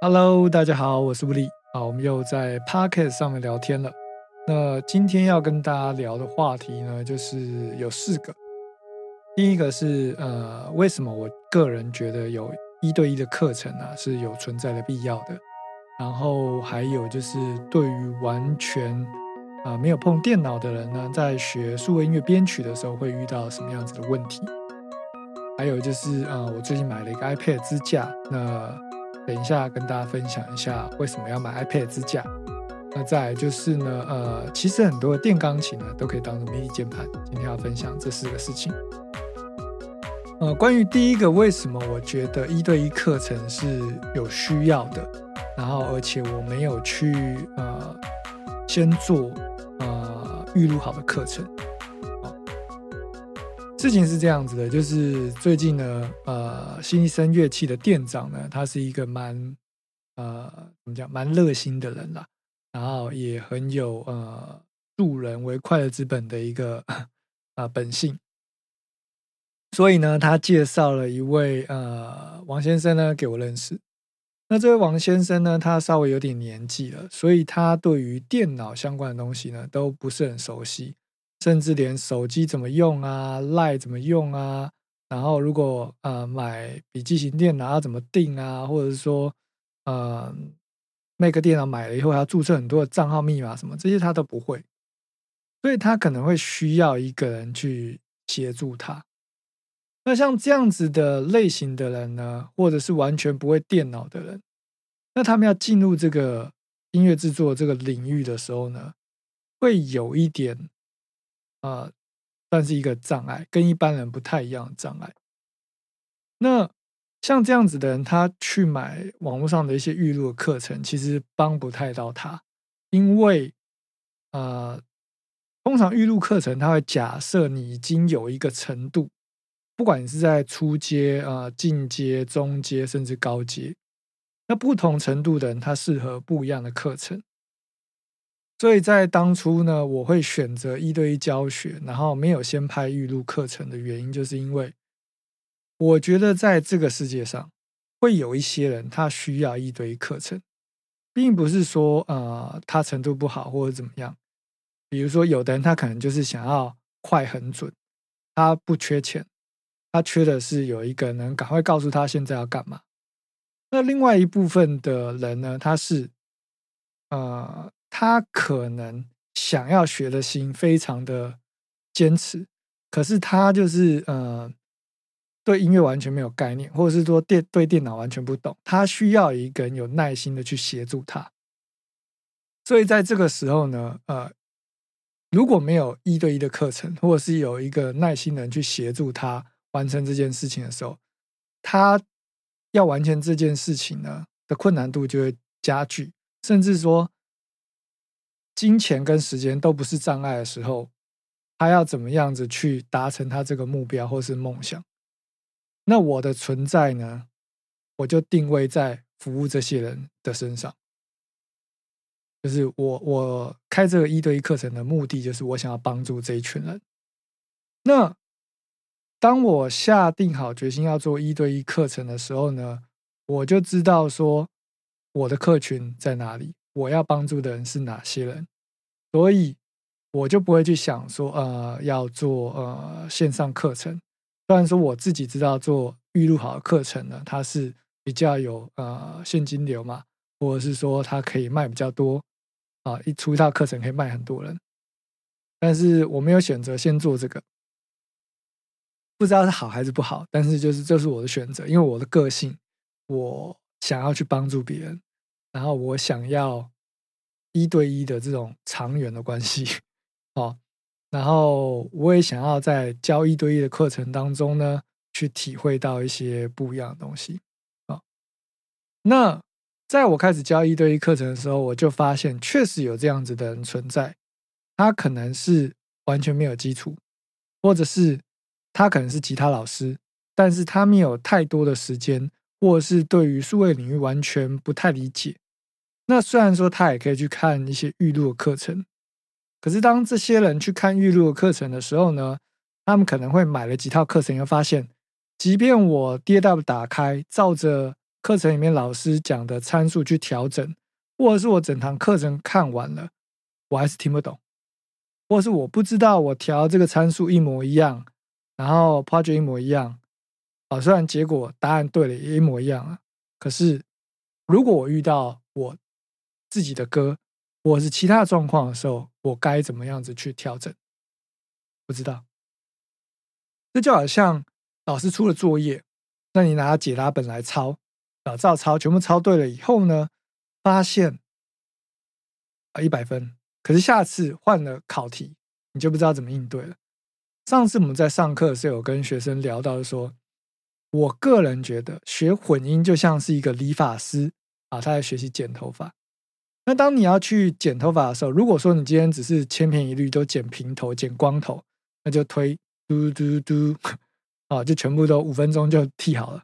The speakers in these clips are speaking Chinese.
Hello，大家好，我是布利。好，我们又在 Pocket 上面聊天了。那今天要跟大家聊的话题呢，就是有四个。第一个是呃，为什么我个人觉得有一对一的课程啊是有存在的必要的。然后还有就是对于完全啊没有碰电脑的人呢，在学数位音乐编曲的时候会遇到什么样子的问题。还有就是呃，我最近买了一个 iPad 支架，那等一下跟大家分享一下为什么要买 iPad 支架。那再来就是呢，呃，其实很多的电钢琴呢都可以当做 MIDI 键盘。今天要分享这四个事情。呃，关于第一个，为什么我觉得一对一课程是有需要的，然后而且我没有去呃先做呃预录好的课程。事情是这样子的，就是最近呢，呃，新一生乐器的店长呢，他是一个蛮呃怎么讲，蛮热心的人啦。然后也很有呃助人为快乐之本的一个啊本性，所以呢，他介绍了一位呃王先生呢给我认识。那这位王先生呢，他稍微有点年纪了，所以他对于电脑相关的东西呢都不是很熟悉，甚至连手机怎么用啊、赖怎么用啊，然后如果呃买笔记型电脑要怎么定啊，或者是说嗯。那个电脑买了以后，要注册很多的账号密码什么，这些他都不会，所以他可能会需要一个人去协助他。那像这样子的类型的人呢，或者是完全不会电脑的人，那他们要进入这个音乐制作这个领域的时候呢，会有一点啊，算是一个障碍，跟一般人不太一样的障碍。那。像这样子的人，他去买网络上的一些预录的课程，其实帮不太到他，因为呃，通常预录课程他会假设你已经有一个程度，不管你是在初阶、啊进阶、中阶，甚至高阶，那不同程度的人，他适合不一样的课程。所以在当初呢，我会选择一对一教学，然后没有先拍预录课程的原因，就是因为。我觉得在这个世界上，会有一些人他需要一对一课程，并不是说呃他程度不好或者怎么样。比如说，有的人他可能就是想要快很准，他不缺钱，他缺的是有一个能赶快告诉他现在要干嘛。那另外一部分的人呢，他是呃他可能想要学的心非常的坚持，可是他就是呃。对音乐完全没有概念，或者是说电对电脑完全不懂，他需要一个人有耐心的去协助他。所以在这个时候呢，呃，如果没有一对一的课程，或者是有一个耐心的人去协助他完成这件事情的时候，他要完成这件事情呢的困难度就会加剧，甚至说金钱跟时间都不是障碍的时候，他要怎么样子去达成他这个目标或是梦想？那我的存在呢？我就定位在服务这些人的身上，就是我我开这个一对一课程的目的，就是我想要帮助这一群人。那当我下定好决心要做一对一课程的时候呢，我就知道说我的客群在哪里，我要帮助的人是哪些人，所以我就不会去想说呃要做呃线上课程。虽然说我自己知道做预录好的课程呢，它是比较有呃现金流嘛，或者是说它可以卖比较多啊，一出一套课程可以卖很多人。但是我没有选择先做这个，不知道是好还是不好，但是就是这是我的选择，因为我的个性，我想要去帮助别人，然后我想要一对一的这种长远的关系，哦。然后我也想要在教一对一的课程当中呢，去体会到一些不一样的东西啊。那在我开始教一对一课程的时候，我就发现确实有这样子的人存在。他可能是完全没有基础，或者是他可能是吉他老师，但是他没有太多的时间，或是对于数位领域完全不太理解。那虽然说他也可以去看一些预录的课程。可是，当这些人去看预录的课程的时候呢，他们可能会买了几套课程，又发现，即便我 D W 打开，照着课程里面老师讲的参数去调整，或者是我整堂课程看完了，我还是听不懂，或是我不知道我调这个参数一模一样，然后 project 一模一样，啊，虽然结果答案对了，一模一样啊，可是如果我遇到我自己的歌，或是其他状况的时候，我该怎么样子去调整？不知道。这就好像老师出了作业，那你拿解答本来抄，啊，照抄，全部抄对了以后呢，发现啊一百分，可是下次换了考题，你就不知道怎么应对了。上次我们在上课的时候有跟学生聊到说，我个人觉得学混音就像是一个理发师啊，他在学习剪头发。那当你要去剪头发的时候，如果说你今天只是千篇一律都剪平头、剪光头，那就推嘟嘟嘟，啊，就全部都五分钟就剃好了。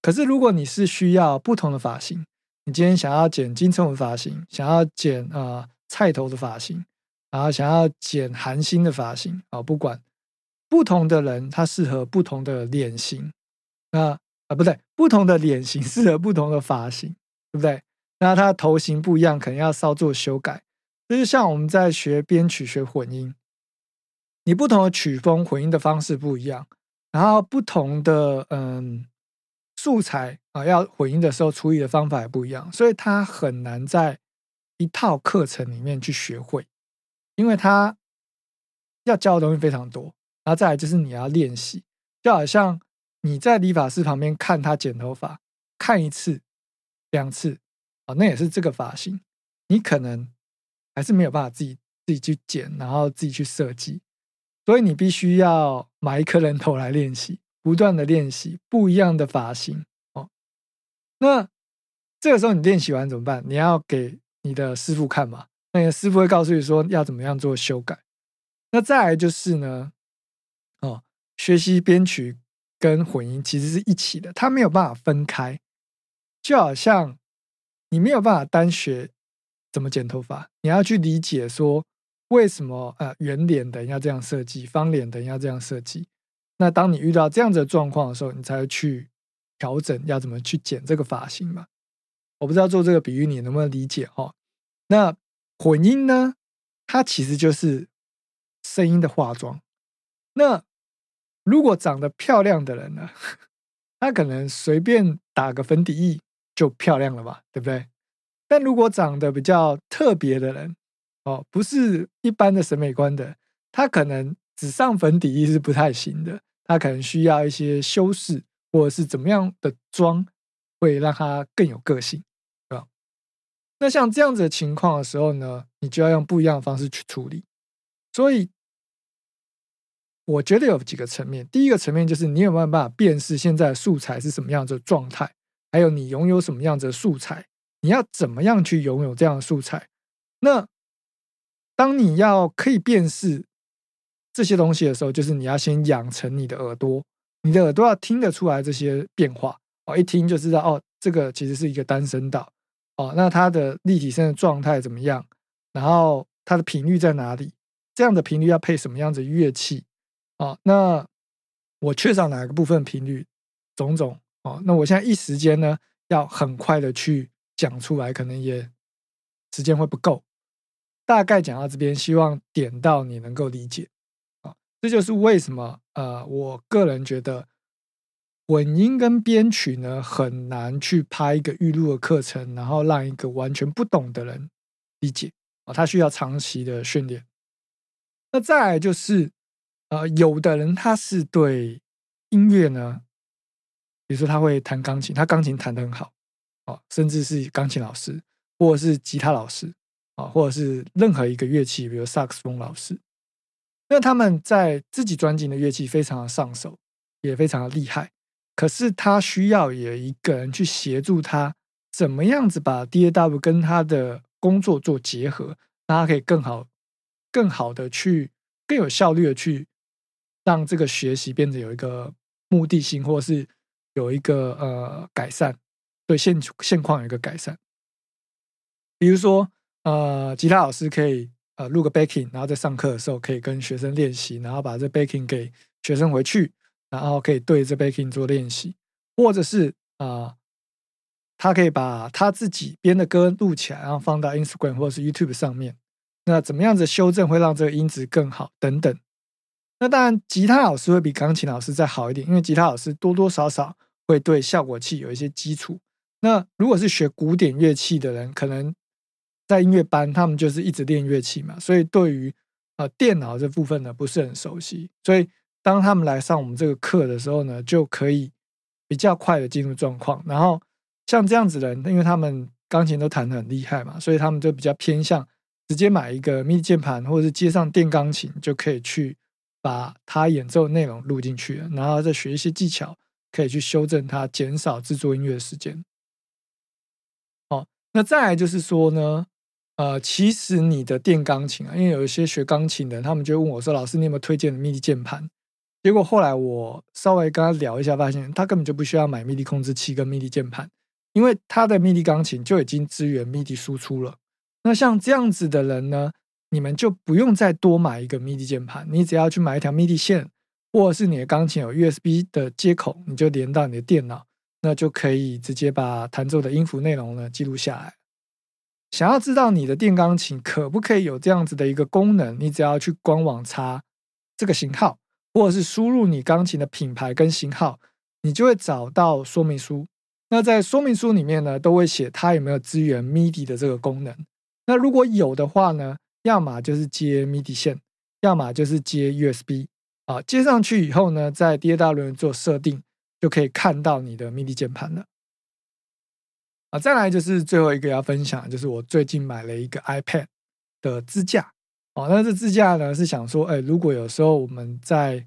可是如果你是需要不同的发型，你今天想要剪金城武发型，想要剪啊菜头的发型，然后想要剪韩星的发型啊，不管不同的人，他适合不同的脸型，那啊不对，不同的脸型 适合不同的发型，对不对？那它头型不一样，可能要稍作修改。这就像我们在学编曲、学混音，你不同的曲风混音的方式不一样，然后不同的嗯素材啊，要混音的时候处理的方法也不一样，所以它很难在一套课程里面去学会，因为它要教的东西非常多。然后再来就是你要练习，就好像你在理发师旁边看他剪头发，看一次、两次。哦，那也是这个发型，你可能还是没有办法自己自己去剪，然后自己去设计，所以你必须要买一颗人头来练习，不断的练习不一样的发型。哦，那这个时候你练习完怎么办？你要给你的师傅看嘛？那你的师傅会告诉你说要怎么样做修改。那再来就是呢，哦，学习编曲跟混音其实是一起的，它没有办法分开，就好像。你没有办法单学怎么剪头发，你要去理解说为什么呃圆脸的要这样设计，方脸的要这样设计。那当你遇到这样子的状况的时候，你才会去调整要怎么去剪这个发型嘛？我不知道做这个比喻你能不能理解哦？那混音呢？它其实就是声音的化妆。那如果长得漂亮的人呢，他可能随便打个粉底液。就漂亮了嘛，对不对？但如果长得比较特别的人，哦，不是一般的审美观的，他可能只上粉底液是不太行的，他可能需要一些修饰，或者是怎么样的妆会让他更有个性，对吧？那像这样子的情况的时候呢，你就要用不一样的方式去处理。所以，我觉得有几个层面，第一个层面就是你有没有办法辨识现在素材是什么样子的状态。还有你拥有什么样子的素材？你要怎么样去拥有这样的素材？那当你要可以辨识这些东西的时候，就是你要先养成你的耳朵，你的耳朵要听得出来这些变化哦，一听就知道哦，这个其实是一个单声道哦，那它的立体声的状态怎么样？然后它的频率在哪里？这样的频率要配什么样子乐器？哦，那我缺少哪个部分频率？种种。哦，那我现在一时间呢，要很快的去讲出来，可能也时间会不够。大概讲到这边，希望点到你能够理解。啊，这就是为什么呃，我个人觉得混音跟编曲呢，很难去拍一个预录的课程，然后让一个完全不懂的人理解。啊，他需要长期的训练。那再来就是，呃，有的人他是对音乐呢。比如说他会弹钢琴，他钢琴弹得很好，哦，甚至是钢琴老师，或者是吉他老师，啊，或者是任何一个乐器，比如萨克斯风老师，那他们在自己专辑的乐器非常的上手，也非常的厉害。可是他需要有一个人去协助他，怎么样子把 D A W 跟他的工作做结合，让他可以更好、更好的去、更有效率的去让这个学习变得有一个目的性，或是。有一个呃改善，对现现况有一个改善。比如说，呃，吉他老师可以呃录个 backing，然后在上课的时候可以跟学生练习，然后把这 backing 给学生回去，然后可以对这 backing 做练习，或者是啊，他可以把他自己编的歌录起来，然后放到 Instagram 或者是 YouTube 上面。那怎么样子修正会让这个音质更好？等等。那当然，吉他老师会比钢琴老师再好一点，因为吉他老师多多少少会对效果器有一些基础。那如果是学古典乐器的人，可能在音乐班，他们就是一直练乐器嘛，所以对于呃电脑这部分呢不是很熟悉。所以当他们来上我们这个课的时候呢，就可以比较快的进入状况。然后像这样子的人，因为他们钢琴都弹得很厉害嘛，所以他们就比较偏向直接买一个 MIDI 键盘，或者是接上电钢琴，就可以去把他演奏内容录进去，然后再学一些技巧，可以去修正它，减少制作音乐的时间。哦那再来就是说呢，呃，其实你的电钢琴啊，因为有一些学钢琴的，他们就问我说：“老师，你有没有推荐的 MIDI 键盘？”结果后来我稍微跟他聊一下，发现他根本就不需要买 MIDI 控制器跟 MIDI 键盘，因为他的 MIDI 钢琴就已经支援 MIDI 输出了。那像这样子的人呢，你们就不用再多买一个 MIDI 键盘，你只要去买一条 MIDI 线，或者是你的钢琴有 USB 的接口，你就连到你的电脑。那就可以直接把弹奏的音符内容呢记录下来。想要知道你的电钢琴可不可以有这样子的一个功能，你只要去官网查这个型号，或者是输入你钢琴的品牌跟型号，你就会找到说明书。那在说明书里面呢，都会写它有没有支援 MIDI 的这个功能。那如果有的话呢，要么就是接 MIDI 线，要么就是接 USB 啊。接上去以后呢，在 DAW 做设定。就可以看到你的 MIDI 键盘了啊！再来就是最后一个要分享，就是我最近买了一个 iPad 的支架哦。那这支架呢是想说，哎，如果有时候我们在，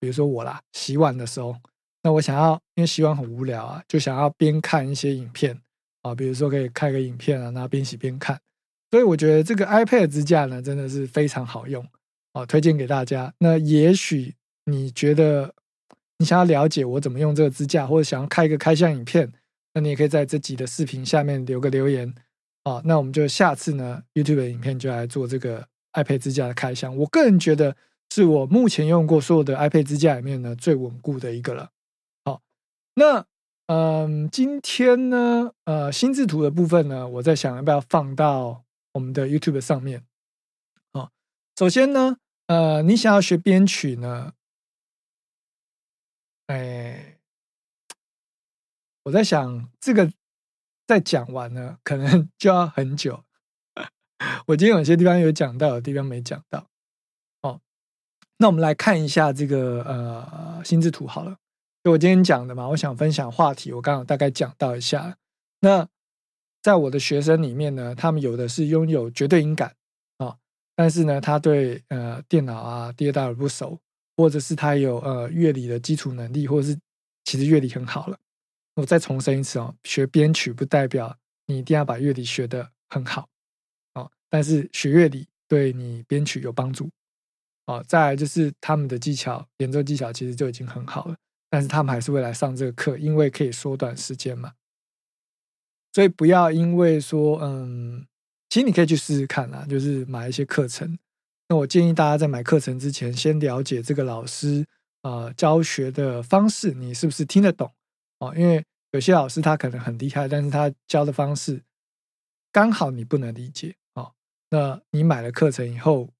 比如说我啦，洗碗的时候，那我想要，因为洗碗很无聊啊，就想要边看一些影片啊，比如说可以开个影片啊，然后边洗边看。所以我觉得这个 iPad 支架呢，真的是非常好用哦，推荐给大家。那也许你觉得。你想要了解我怎么用这个支架，或者想要开一个开箱影片，那你也可以在这集的视频下面留个留言啊。那我们就下次呢，YouTube 的影片就来做这个 iPad 支架的开箱。我个人觉得是我目前用过所有的 iPad 支架里面呢最稳固的一个了。好，那嗯，今天呢，呃，心智图的部分呢，我在想要不要放到我们的 YouTube 上面。哦，首先呢，呃，你想要学编曲呢？哎，我在想这个再讲完呢，可能 就要很久。我今天有些地方有讲到，有地方没讲到。哦，那我们来看一下这个呃心智图好了。就我今天讲的嘛，我想分享话题，我刚刚大概讲到一下。那在我的学生里面呢，他们有的是拥有绝对音感啊，但是呢，他对呃电脑啊、第二代不熟。或者是他有呃乐理的基础能力，或者是其实乐理很好了。我再重申一次哦，学编曲不代表你一定要把乐理学得很好哦，但是学乐理对你编曲有帮助哦。再来就是他们的技巧，演奏技巧其实就已经很好了，但是他们还是会来上这个课，因为可以缩短时间嘛。所以不要因为说嗯，其实你可以去试试看啦，就是买一些课程。那我建议大家在买课程之前，先了解这个老师啊教学的方式，你是不是听得懂哦？因为有些老师他可能很厉害，但是他教的方式刚好你不能理解哦。那你买了课程以后，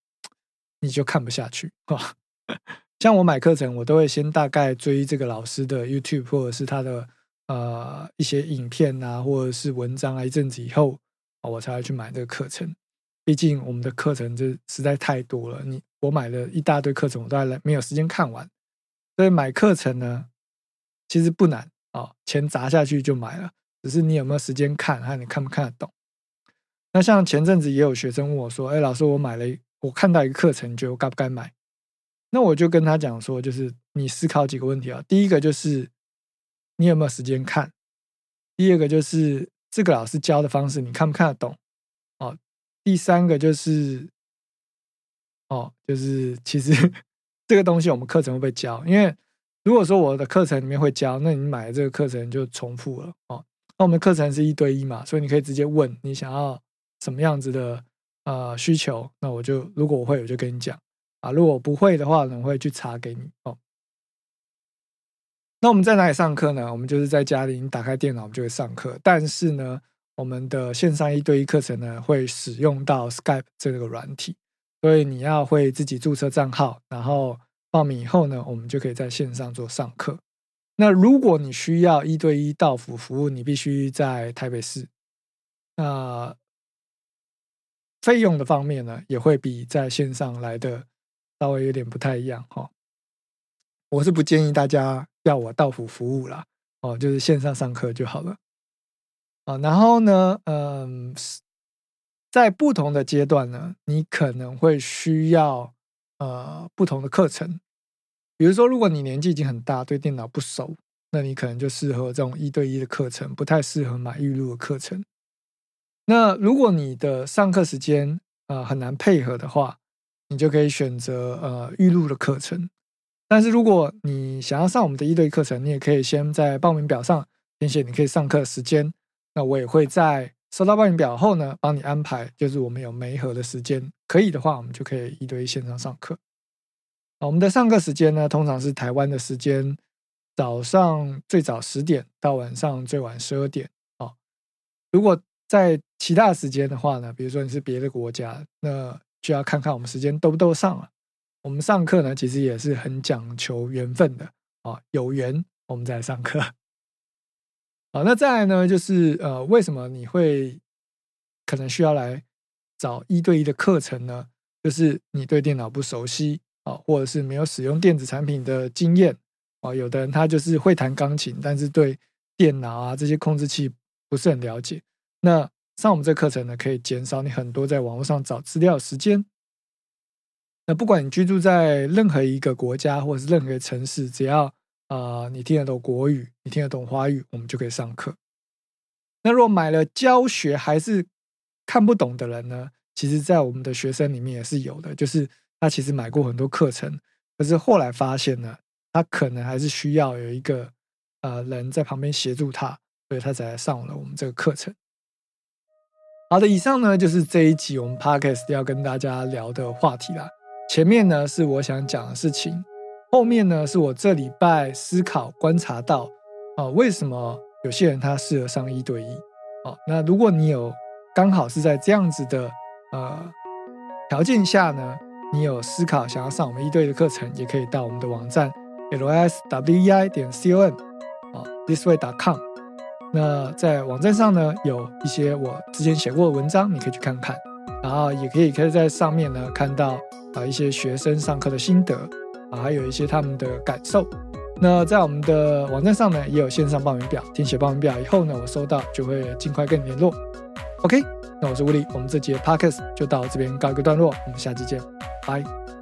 你就看不下去啊。像我买课程，我都会先大概追这个老师的 YouTube 或者是他的呃一些影片啊，或者是文章啊，一阵子以后我才会去买这个课程。毕竟我们的课程就实在太多了，你我买了一大堆课程，我都还没有时间看完。所以买课程呢，其实不难啊，钱砸下去就买了，只是你有没有时间看，还有你看不看得懂。那像前阵子也有学生问我说：“哎，老师，我买了，我看到一个课程，你觉得我该不该买？”那我就跟他讲说，就是你思考几个问题啊。第一个就是你有没有时间看，第二个就是这个老师教的方式，你看不看得懂？哦第三个就是，哦，就是其实 这个东西我们课程会不会教，因为如果说我的课程里面会教，那你买的这个课程就重复了哦。那我们课程是一对一嘛，所以你可以直接问你想要什么样子的呃需求，那我就如果我会我就跟你讲啊，如果不会的话呢，我会去查给你哦。那我们在哪里上课呢？我们就是在家里，你打开电脑，我们就会上课。但是呢，我们的线上一对一课程呢，会使用到 Skype 这个软体，所以你要会自己注册账号，然后报名以后呢，我们就可以在线上做上课。那如果你需要一对一到府服务，你必须在台北市。那费用的方面呢，也会比在线上来的稍微有点不太一样哈。我是不建议大家要我到府服务啦，哦，就是线上上课就好了。啊，然后呢，嗯，在不同的阶段呢，你可能会需要呃不同的课程。比如说，如果你年纪已经很大，对电脑不熟，那你可能就适合这种一对一的课程，不太适合买预录的课程。那如果你的上课时间呃很难配合的话，你就可以选择呃预录的课程。但是如果你想要上我们的一对一课程，你也可以先在报名表上填写你可以上课时间。那我也会在收到报名表后呢，帮你安排，就是我们有媒合的时间，可以的话，我们就可以一对一线上上课。我们的上课时间呢，通常是台湾的时间，早上最早十点到晚上最晚十二点。哦，如果在其他时间的话呢，比如说你是别的国家，那就要看看我们时间都不都上了。我们上课呢，其实也是很讲求缘分的啊，有缘我们再来上课。好，那再来呢，就是呃，为什么你会可能需要来找一对一的课程呢？就是你对电脑不熟悉。啊，或者是没有使用电子产品的经验啊，有的人他就是会弹钢琴，但是对电脑啊这些控制器不是很了解。那上我们这课程呢，可以减少你很多在网络上找资料的时间。那不管你居住在任何一个国家或者是任何城市，只要啊你听得懂国语，你听得懂华语，我们就可以上课。那如果买了教学还是看不懂的人呢？其实，在我们的学生里面也是有的，就是。他其实买过很多课程，可是后来发现呢，他可能还是需要有一个呃人在旁边协助他，所以他才上了我们这个课程。好的，以上呢就是这一集我们 podcast 要跟大家聊的话题啦。前面呢是我想讲的事情，后面呢是我这礼拜思考观察到啊，为什么有些人他适合上一对一？哦，那如果你有刚好是在这样子的呃条件下呢？你有思考想要上我们一对的课程，也可以到我们的网站 lswei 点 com 啊，thisway.com。那在网站上呢，有一些我之前写过的文章，你可以去看看。然后也可以可以在上面呢看到啊一些学生上课的心得啊，还有一些他们的感受。那在我们的网站上呢，也有线上报名表，填写报名表以后呢，我收到就会尽快跟你联络。OK。那我是吴力，我们这节 podcast 就到这边告一个段落，我们下期见，拜。